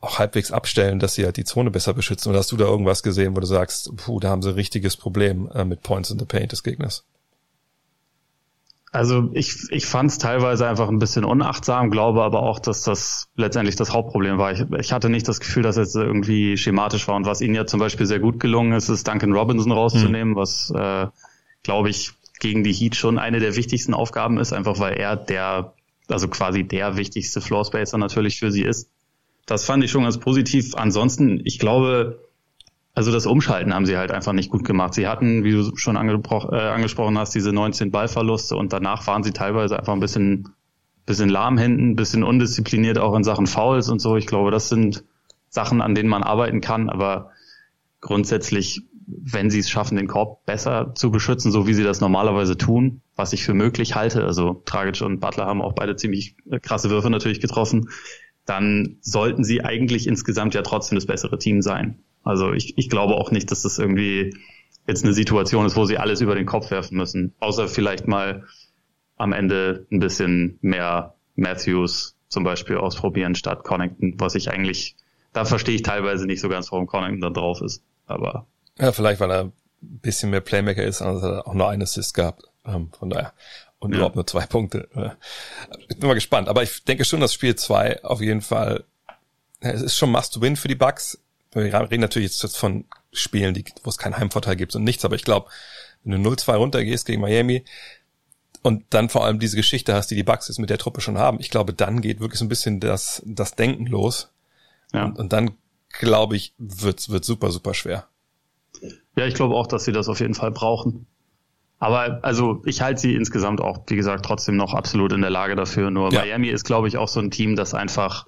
[SPEAKER 1] auch halbwegs abstellen, dass sie halt die Zone besser beschützen. Oder hast du da irgendwas gesehen, wo du sagst, puh, da haben sie ein richtiges Problem äh, mit Points in the Paint des Gegners?
[SPEAKER 2] Also ich, ich fand es teilweise einfach ein bisschen unachtsam, glaube aber auch, dass das letztendlich das Hauptproblem war. Ich, ich hatte nicht das Gefühl, dass es irgendwie schematisch war. Und was ihnen ja zum Beispiel sehr gut gelungen ist, ist Duncan Robinson rauszunehmen, mhm. was, äh, glaube ich, gegen die Heat schon eine der wichtigsten Aufgaben ist, einfach weil er der, also quasi der wichtigste Floor Spacer natürlich für sie ist. Das fand ich schon ganz positiv. Ansonsten, ich glaube, also das Umschalten haben sie halt einfach nicht gut gemacht. Sie hatten, wie du schon äh, angesprochen hast, diese 19 Ballverluste und danach waren sie teilweise einfach ein bisschen bisschen lahm hinten, bisschen undiszipliniert auch in Sachen Fouls und so. Ich glaube, das sind Sachen, an denen man arbeiten kann, aber grundsätzlich, wenn sie es schaffen, den Korb besser zu beschützen, so wie sie das normalerweise tun, was ich für möglich halte, also Tragic und Butler haben auch beide ziemlich krasse Würfe natürlich getroffen, dann sollten sie eigentlich insgesamt ja trotzdem das bessere Team sein. Also ich, ich glaube auch nicht, dass das irgendwie jetzt eine Situation ist, wo sie alles über den Kopf werfen müssen, außer vielleicht mal am Ende ein bisschen mehr Matthews zum Beispiel ausprobieren statt Connington, was ich eigentlich, da verstehe ich teilweise nicht so ganz, warum Connington da drauf ist. Aber
[SPEAKER 1] ja, vielleicht weil er ein bisschen mehr Playmaker ist, also hat er auch nur einen Assist gehabt. Ähm, von daher und ja. überhaupt nur zwei Punkte. Ich bin mal gespannt, aber ich denke schon, dass Spiel zwei auf jeden Fall es ist schon Must-Win für die Bucks. Wir reden natürlich jetzt von Spielen, die, wo es keinen Heimvorteil gibt und nichts, aber ich glaube, wenn du 0-2 runtergehst gegen Miami, und dann vor allem diese Geschichte hast, die die Bucks jetzt mit der Truppe schon haben. Ich glaube, dann geht wirklich so ein bisschen das, das Denken los. Ja. Und, und dann, glaube ich, wird's, wird super, super schwer.
[SPEAKER 2] Ja, ich glaube auch, dass sie das auf jeden Fall brauchen. Aber also ich halte sie insgesamt auch, wie gesagt, trotzdem noch absolut in der Lage dafür. Nur ja. Miami ist, glaube ich, auch so ein Team, das einfach,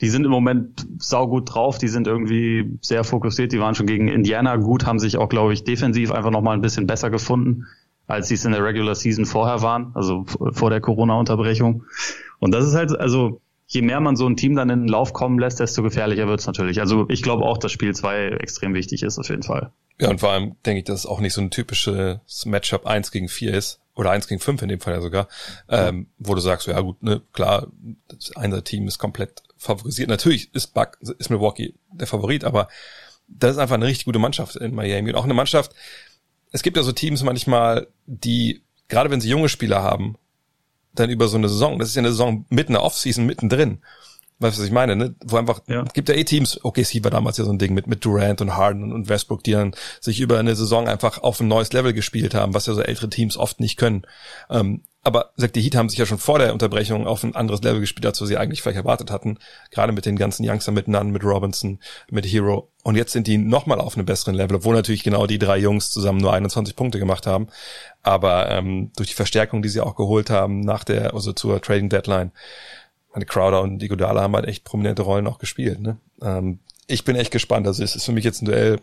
[SPEAKER 2] die sind im Moment saugut drauf, die sind irgendwie sehr fokussiert, die waren schon gegen Indiana gut, haben sich auch, glaube ich, defensiv einfach nochmal ein bisschen besser gefunden als sie es in der Regular Season vorher waren, also vor der Corona-Unterbrechung. Und das ist halt, also je mehr man so ein Team dann in den Lauf kommen lässt, desto gefährlicher wird's natürlich. Also ich glaube auch, dass Spiel 2 extrem wichtig ist, auf jeden Fall.
[SPEAKER 1] Ja, und vor allem denke ich, dass es auch nicht so ein typisches Matchup 1 gegen 4 ist, oder 1 gegen 5 in dem Fall ja sogar, ähm, wo du sagst, ja gut, ne, klar, das eine Team ist komplett favorisiert. Natürlich ist Buck, ist Milwaukee der Favorit, aber das ist einfach eine richtig gute Mannschaft in Miami und auch eine Mannschaft, es gibt ja so Teams manchmal, die, gerade wenn sie junge Spieler haben, dann über so eine Saison, das ist ja eine Saison mitten in der Offseason, mittendrin. Weißt du, was ich meine, ne? Wo einfach, ja. gibt ja eh Teams, okay, sie war damals ja so ein Ding mit, mit Durant und Harden und Westbrook, die dann sich über eine Saison einfach auf ein neues Level gespielt haben, was ja so ältere Teams oft nicht können. Ähm, aber sagt die Heat haben sich ja schon vor der Unterbrechung auf ein anderes Level gespielt, als wir sie eigentlich vielleicht erwartet hatten. Gerade mit den ganzen Youngstern, mit Nunn, mit Robinson, mit Hero. Und jetzt sind die nochmal auf einem besseren Level, obwohl natürlich genau die drei Jungs zusammen nur 21 Punkte gemacht haben. Aber ähm, durch die Verstärkung, die sie auch geholt haben nach der, also zur Trading Deadline, meine Crowder und Iguodala haben halt echt prominente Rollen auch gespielt. Ne? Ähm, ich bin echt gespannt. Also es ist für mich jetzt ein Duell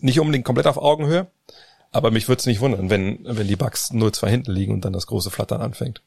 [SPEAKER 1] nicht unbedingt komplett auf Augenhöhe, aber mich würde es nicht wundern, wenn, wenn die Bugs 0-2 hinten liegen und dann das große Flattern anfängt.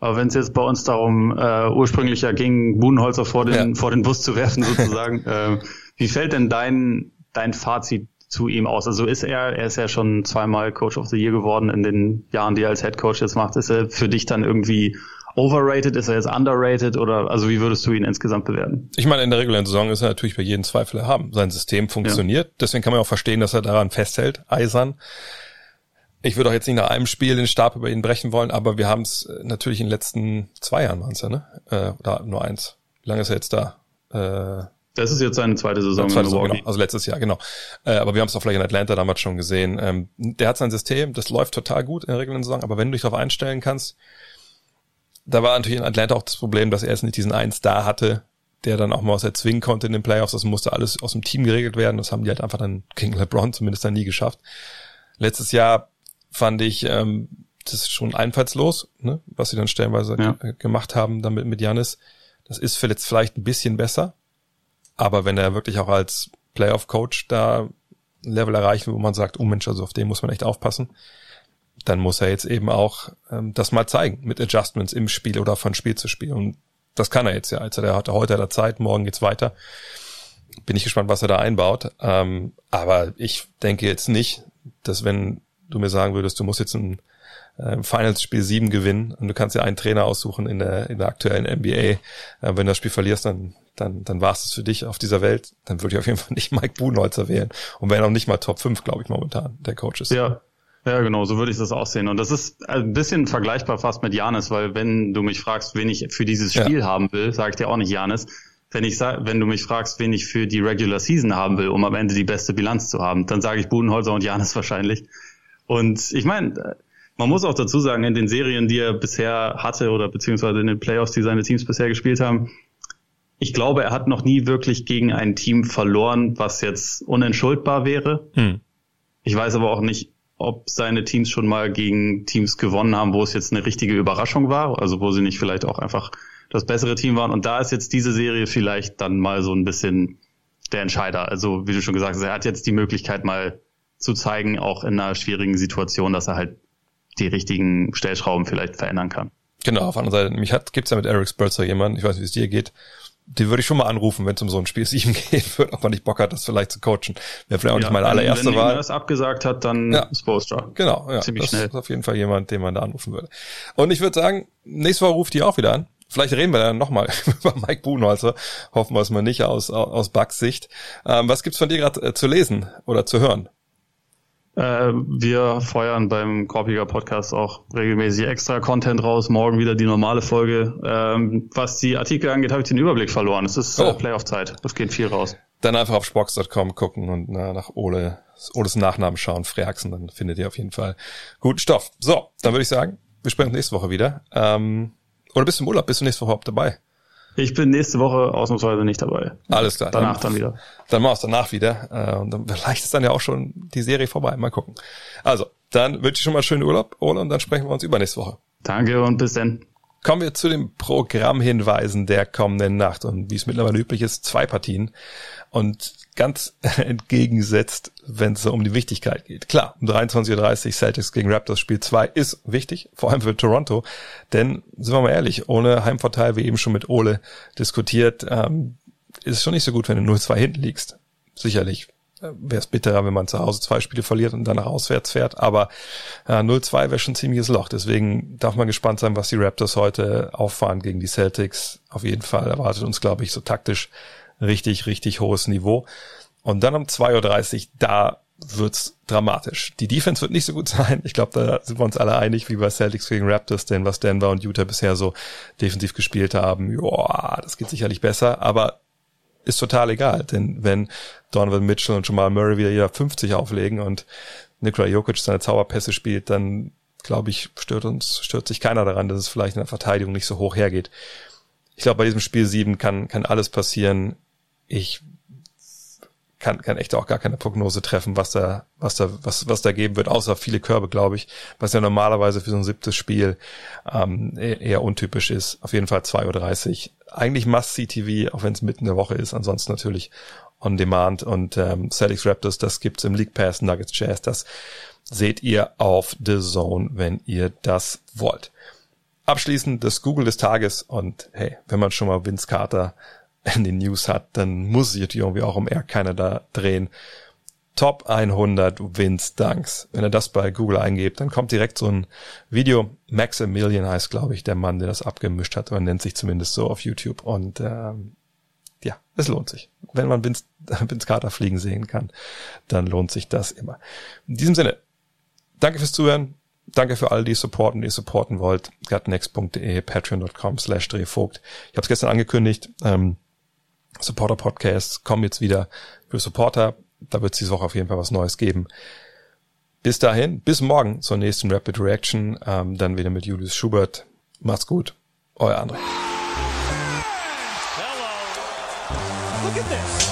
[SPEAKER 2] Aber wenn es jetzt bei uns darum äh, ursprünglich ja ging, Budenholzer vor den, ja. vor den Bus zu werfen sozusagen, äh, wie fällt denn dein, dein Fazit zu ihm aus? Also ist er, er ist ja schon zweimal Coach of the Year geworden in den Jahren, die er als Head Coach jetzt macht. Ist er für dich dann irgendwie overrated? Ist er jetzt underrated? Oder also wie würdest du ihn insgesamt bewerten?
[SPEAKER 1] Ich meine, in der regulären Saison ist er natürlich bei jedem Zweifel erhaben. Sein System funktioniert. Ja. Deswegen kann man auch verstehen, dass er daran festhält, eisern. Ich würde auch jetzt nicht nach einem Spiel den Stab über ihn brechen wollen, aber wir haben es äh, natürlich in den letzten zwei Jahren waren es ja, ne? Äh, oder nur eins. Wie lange ist er jetzt da?
[SPEAKER 2] Äh, das ist jetzt seine zweite Saison.
[SPEAKER 1] Zweite Saison genau. Also letztes Jahr, genau. Äh, aber wir haben es auch vielleicht in Atlanta damals schon gesehen. Ähm, der hat sein System, das läuft total gut in der regulären Saison, aber wenn du dich darauf einstellen kannst, da war natürlich in Atlanta auch das Problem, dass er jetzt nicht diesen einen Star hatte, der dann auch mal was erzwingen konnte in den Playoffs. Das musste alles aus dem Team geregelt werden. Das haben die halt einfach dann gegen LeBron zumindest dann nie geschafft. Letztes Jahr fand ich ähm, das ist schon einfallslos, ne, was sie dann stellenweise ja. gemacht haben damit mit Janis. Das ist jetzt vielleicht ein bisschen besser, aber wenn er wirklich auch als Playoff-Coach da ein Level erreicht, wo man sagt, oh Mensch, also auf den muss man echt aufpassen, dann muss er jetzt eben auch ähm, das mal zeigen mit Adjustments im Spiel oder von Spiel zu Spiel. Und das kann er jetzt ja. Also er hatte heute hat Zeit, morgen geht's weiter. Bin ich gespannt, was er da einbaut. Ähm, aber ich denke jetzt nicht, dass wenn du mir sagen würdest, du musst jetzt ein äh, Finals Spiel 7 gewinnen und du kannst ja einen Trainer aussuchen in der, in der aktuellen NBA. Äh, wenn du das Spiel verlierst, dann, dann, dann war es das für dich auf dieser Welt. Dann würde ich auf jeden Fall nicht Mike Budenholzer wählen. Und wenn auch nicht mal Top 5, glaube ich, momentan, der Coach ist.
[SPEAKER 2] Ja, ja, genau, so würde ich das auch sehen. Und das ist ein bisschen vergleichbar fast mit Janis, weil wenn du mich fragst, wen ich für dieses Spiel ja. haben will, sage ich dir auch nicht Janis. Wenn ich sag, wenn du mich fragst, wen ich für die Regular Season haben will, um am Ende die beste Bilanz zu haben, dann sage ich Budenholzer und Janis wahrscheinlich. Und ich meine, man muss auch dazu sagen, in den Serien, die er bisher hatte oder beziehungsweise in den Playoffs, die seine Teams bisher gespielt haben, ich glaube, er hat noch nie wirklich gegen ein Team verloren, was jetzt unentschuldbar wäre. Hm. Ich weiß aber auch nicht, ob seine Teams schon mal gegen Teams gewonnen haben, wo es jetzt eine richtige Überraschung war, also wo sie nicht vielleicht auch einfach das bessere Team waren. Und da ist jetzt diese Serie vielleicht dann mal so ein bisschen der Entscheider. Also wie du schon gesagt hast, er hat jetzt die Möglichkeit mal zu zeigen, auch in einer schwierigen Situation, dass er halt die richtigen Stellschrauben vielleicht verändern kann.
[SPEAKER 1] Genau, auf der anderen Seite, mich hat, gibt's ja mit Eric Spurzer jemanden, ich weiß wie es dir geht, den würde ich schon mal anrufen, wenn es um so ein Spiel 7 geht wird, ob man nicht Bock hat, das vielleicht zu coachen. Wäre vielleicht auch ja, nicht meine allererste wenn,
[SPEAKER 2] wenn
[SPEAKER 1] Wahl.
[SPEAKER 2] Wenn er das abgesagt hat, dann ja. Spolstra.
[SPEAKER 1] Genau, ja. Ziemlich das schnell. ist auf jeden Fall jemand, den man da anrufen würde. Und ich würde sagen, nächste Woche ruft die auch wieder an. Vielleicht reden wir dann nochmal über Mike Buhnholzer. Hoffen wir es mal nicht aus, aus Bugs Sicht. Ähm, was gibt's von dir gerade äh, zu lesen oder zu hören?
[SPEAKER 2] Äh, wir feuern beim Korpiger Podcast auch regelmäßig extra Content raus. Morgen wieder die normale Folge. Ähm, was die Artikel angeht, habe ich den Überblick verloren. Es ist äh, oh. Playoff-Zeit. Es geht viel raus.
[SPEAKER 1] Dann einfach auf Spox.com gucken und na, nach Ole, Oles Nachnamen schauen, Freaksen, dann findet ihr auf jeden Fall guten Stoff. So, dann würde ich sagen, wir sprechen nächste Woche wieder. Ähm, oder bist du im Urlaub? Bist du nächste Woche überhaupt dabei?
[SPEAKER 2] Ich bin nächste Woche ausnahmsweise nicht dabei.
[SPEAKER 1] Alles klar.
[SPEAKER 2] Danach dann, dann wieder.
[SPEAKER 1] Dann machst du danach wieder. Äh, und dann vielleicht ist dann ja auch schon die Serie vorbei. Mal gucken. Also, dann wünsche ich schon mal schönen Urlaub, Ole, und dann sprechen wir uns übernächste Woche.
[SPEAKER 2] Danke und bis dann.
[SPEAKER 1] Kommen wir zu den Programmhinweisen der kommenden Nacht. Und wie es mittlerweile üblich ist, zwei Partien. Und ganz entgegensetzt, wenn es um die Wichtigkeit geht. Klar, um 23.30 Uhr Celtics gegen Raptors Spiel 2 ist wichtig, vor allem für Toronto. Denn, sind wir mal ehrlich, ohne Heimvorteil, wie eben schon mit Ole diskutiert, ähm, ist es schon nicht so gut, wenn du 0-2 hinten liegst. Sicherlich äh, wäre es bitterer, wenn man zu Hause zwei Spiele verliert und danach auswärts fährt. Aber äh, 0-2 wäre schon ein ziemliches Loch. Deswegen darf man gespannt sein, was die Raptors heute auffahren gegen die Celtics. Auf jeden Fall erwartet uns, glaube ich, so taktisch richtig, richtig hohes Niveau. Und dann um 2.30 Uhr, da wird's dramatisch. Die Defense wird nicht so gut sein. Ich glaube, da sind wir uns alle einig, wie bei Celtics gegen Raptors, denn was Denver und Utah bisher so defensiv gespielt haben, ja, das geht sicherlich besser, aber ist total egal, denn wenn Donovan Mitchell und Jamal Murray wieder jeder 50 auflegen und Nikola Jokic seine Zauberpässe spielt, dann glaube ich, stört uns, stört sich keiner daran, dass es vielleicht in der Verteidigung nicht so hoch hergeht ich glaube, bei diesem Spiel 7 kann, kann alles passieren. Ich kann, kann echt auch gar keine Prognose treffen, was da, was da, was, was da geben wird, außer viele Körbe, glaube ich, was ja normalerweise für so ein siebtes Spiel ähm, eher, eher untypisch ist. Auf jeden Fall 2.30 Uhr. Eigentlich Must-See-TV, auch wenn es mitten in der Woche ist, ansonsten natürlich on demand. Und ähm, Celtics Raptors, das gibt's im League Pass, Nuggets Jazz, das seht ihr auf The Zone, wenn ihr das wollt. Abschließend das Google des Tages. Und hey, wenn man schon mal Vince Carter in den News hat, dann muss sich irgendwie auch um Air Canada drehen. Top 100 Vince Dunks. Wenn er das bei Google eingebt, dann kommt direkt so ein Video. Maximilian heißt, glaube ich, der Mann, der das abgemischt hat, oder nennt sich zumindest so auf YouTube. Und ähm, ja, es lohnt sich. Wenn man Vince, Vince Carter fliegen sehen kann, dann lohnt sich das immer. In diesem Sinne, danke fürs Zuhören danke für all die supporten, die ihr supporten wollt. gutnext.de, patreon.com slash drehvogt. Ich habe es gestern angekündigt. Ähm, Supporter Podcasts kommen jetzt wieder für Supporter. Da wird es diese Woche auf jeden Fall was Neues geben. Bis dahin, bis morgen zur nächsten Rapid Reaction. Ähm, dann wieder mit Julius Schubert. Macht's gut. Euer André. Hello. Look at this.